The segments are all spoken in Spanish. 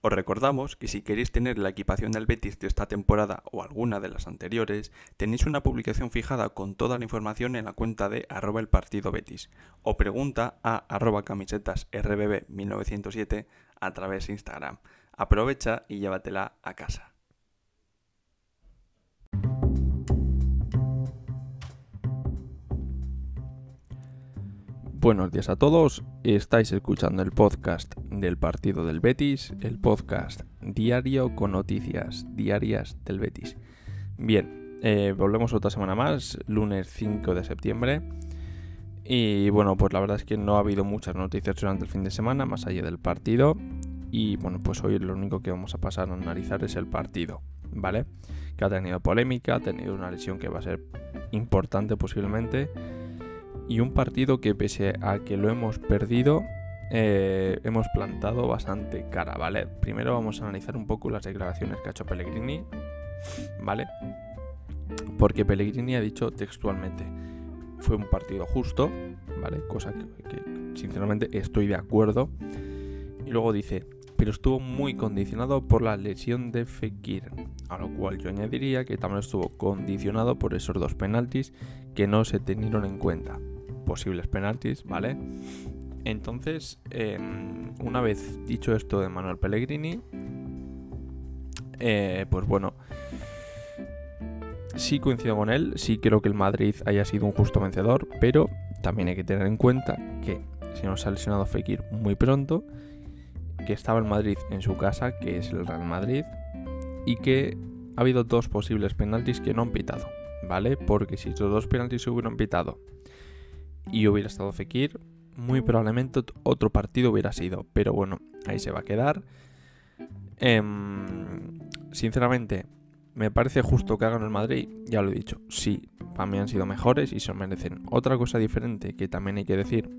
Os recordamos que si queréis tener la equipación del Betis de esta temporada o alguna de las anteriores, tenéis una publicación fijada con toda la información en la cuenta de arroba el partido Betis o pregunta a arroba camisetas rbb 1907 a través de Instagram. Aprovecha y llévatela a casa. Buenos días a todos, estáis escuchando el podcast del partido del Betis, el podcast diario con noticias diarias del Betis. Bien, eh, volvemos otra semana más, lunes 5 de septiembre. Y bueno, pues la verdad es que no ha habido muchas noticias durante el fin de semana, más allá del partido. Y bueno, pues hoy lo único que vamos a pasar a analizar es el partido, ¿vale? Que ha tenido polémica, ha tenido una lesión que va a ser importante posiblemente y un partido que pese a que lo hemos perdido, eh, hemos plantado bastante cara, ¿vale? Primero vamos a analizar un poco las declaraciones que ha hecho Pellegrini, ¿vale? Porque Pellegrini ha dicho textualmente, fue un partido justo, ¿vale? Cosa que, sinceramente estoy de acuerdo. Y luego dice, pero estuvo muy condicionado por la lesión de Fekir, a lo cual yo añadiría que también estuvo condicionado por esos dos penaltis que no se tenieron en cuenta posibles penaltis, ¿vale? Entonces, em, una vez dicho esto de Manuel Pellegrini, eh, pues bueno, sí coincido con él, sí creo que el Madrid haya sido un justo vencedor, pero también hay que tener en cuenta que si nos ha lesionado Fekir muy pronto, que estaba el Madrid en su casa, que es el Real Madrid, y que ha habido dos posibles penaltis que no han pitado, ¿vale? Porque si esos dos penaltis se hubieran pitado y hubiera estado Fekir, muy probablemente otro partido hubiera sido. Pero bueno, ahí se va a quedar. Em, sinceramente, me parece justo que hagan el Madrid, ya lo he dicho. Sí, para mí han sido mejores y se merecen. Otra cosa diferente que también hay que decir.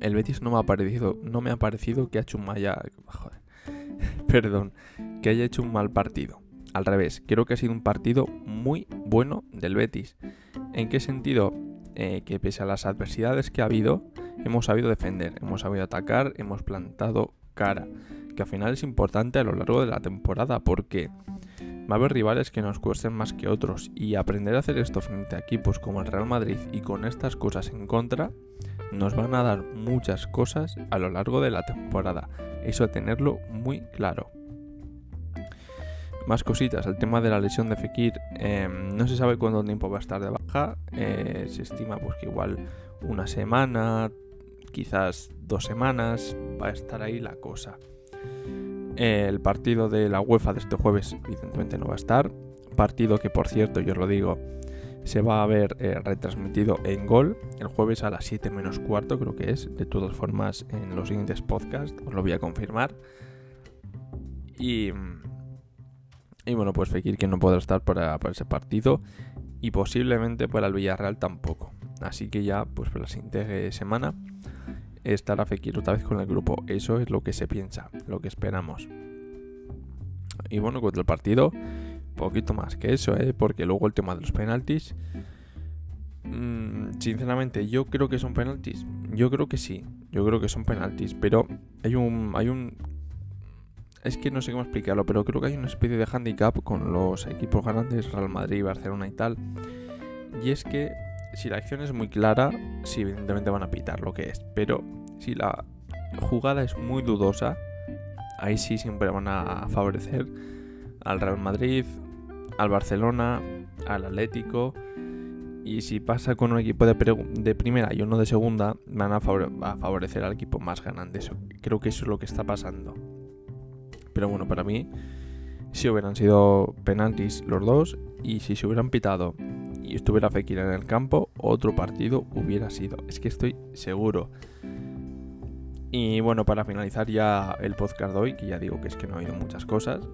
El Betis no me ha parecido, no me ha parecido que ha hecho un maya, joder, perdón, que haya hecho un mal partido. Al revés, creo que ha sido un partido muy bueno del Betis. ¿En qué sentido? Eh, que pese a las adversidades que ha habido, hemos sabido defender, hemos sabido atacar, hemos plantado cara, que al final es importante a lo largo de la temporada porque va a haber rivales que nos cuesten más que otros y aprender a hacer esto frente a equipos como el Real Madrid y con estas cosas en contra nos van a dar muchas cosas a lo largo de la temporada. Eso tenerlo muy claro. Más cositas, el tema de la lesión de Fekir, em, no se sabe cuánto tiempo va a estar de baja, eh, se estima pues que igual una semana, quizás dos semanas, va a estar ahí la cosa. el partido de la UEFA de este jueves evidentemente no va a estar, partido que por cierto, yo os lo digo, se va a ver eh, retransmitido en Gol el jueves a las 7 menos cuarto, creo que es. De todas formas, en los siguientes podcasts os lo voy a confirmar. Y, y bueno, pues Fekir que no podrá estar para, ese partido y posiblemente para el Villarreal tampoco. Así que ya, pues para la siguiente semana estará Fekir otra vez con el grupo. Eso es lo que se piensa, lo que esperamos. Y bueno, contra el partido, poquito más que eso, ¿eh? porque luego el tema de los penaltis. Mmm, sinceramente, yo creo que son penaltis. Yo creo que sí, yo creo que son penaltis, pero hay un, hay un es que no sé cómo explicarlo, pero creo que hay una especie de handicap con los equipos grandes, Real Madrid, Barcelona y tal. Y es que si la acción es muy clara, sí, evidentemente van a pitar lo que es. Pero si la jugada es muy dudosa, ahí sí siempre van a favorecer al Real Madrid, al Barcelona, al Atlético. Y si pasa con un equipo de, de primera y uno de segunda, van a, favorecer al equipo más grande. creo que eso es lo que está pasando. Pero bueno, para mí, si hubieran sido penaltis los dos y si se hubieran pitado y estuviera Fekir en el campo, otro partido hubiera sido. Es que estoy seguro. Y bueno, para finalizar ya el podcast de hoy, que ya digo que es que no ha habido muchas cosas,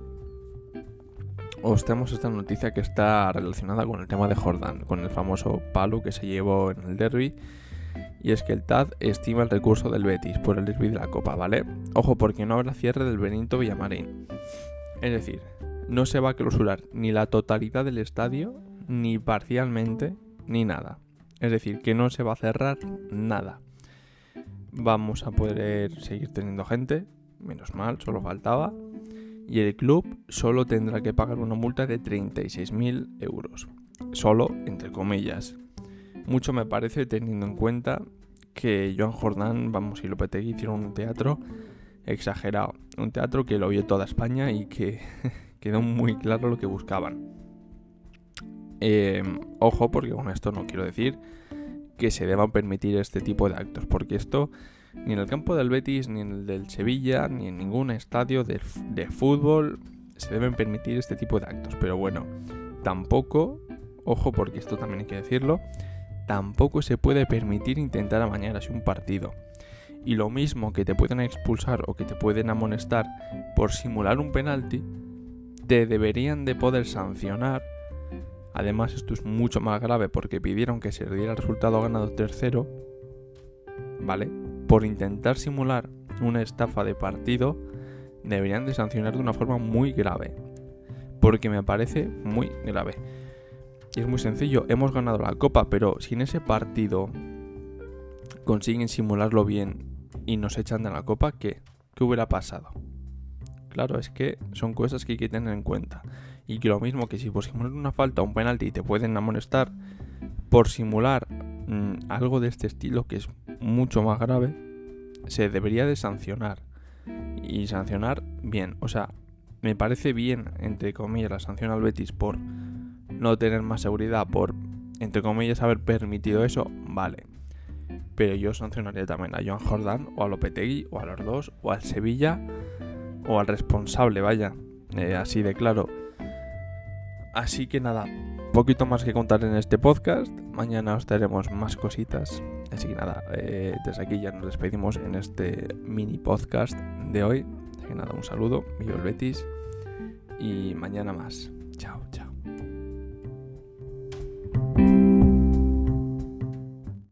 os tenemos esta noticia que está relacionada con el tema de Jordan, con el famoso palo que se llevó en el derby y es que el TAD estima el recurso del Betis por el derby de la Copa, ¿vale? Ojo, porque no habrá cierre del Benito Villamarín. Es decir, no se va a clausurar ni la totalidad del estadio, ni parcialmente, ni nada. Es decir, que no se va a cerrar nada. Vamos a poder seguir teniendo gente, menos mal, solo faltaba. Y el club solo tendrá que pagar una multa de 36.000 euros. Solo, entre comillas. Mucho me parece teniendo en cuenta que Joan Jordán, vamos, y Lopetegui hicieron un teatro exagerado. Un teatro que lo vio toda España y que quedó muy claro lo que buscaban. Em, ojo, porque con esto no quiero decir que se deban permitir este tipo de actos, porque esto ni en el campo del Betis, ni en el del Sevilla, ni en ningún estadio de, de fútbol se deben permitir este tipo de actos. Pero bueno, tampoco, ojo, porque esto también hay que decirlo, tampoco se puede permitir intentar amañar así un partido. Y lo mismo que te pueden expulsar o que te pueden amonestar por simular un penalti, te deberían de poder sancionar. Además, esto es mucho más grave porque pidieron que se diera el resultado ganado tercero, ¿vale? Por intentar simular una estafa de partido, deberían de sancionar de una forma muy grave. Porque me parece muy grave. Y es muy sencillo, hemos ganado la copa, pero si en ese partido consiguen simularlo bien y nos echan de la copa, ¿qué? ¿Qué hubiera pasado? Claro, es que son cosas que hay que tener en cuenta. Y que lo mismo que si por simular una falta o un penalti te pueden amonestar por simular mm, algo de este estilo que es mucho más grave, se debería de sancionar. Y sancionar bien. O sea, me parece bien, entre comillas, la sanción al Betis por no tener más seguridad, por, entre comillas, haber permitido eso, vale. Pero yo sancionaría también a Joan Jordán o a Lopetegui o a los dos o al Sevilla o al responsable, vaya. Eh, así de claro. Así que nada, poquito más que contar en este podcast. Mañana os daremos más cositas. Así que nada, eh, desde aquí ya nos despedimos en este mini podcast de hoy. Así que nada, un saludo, el Betis y mañana más. Chao, chao.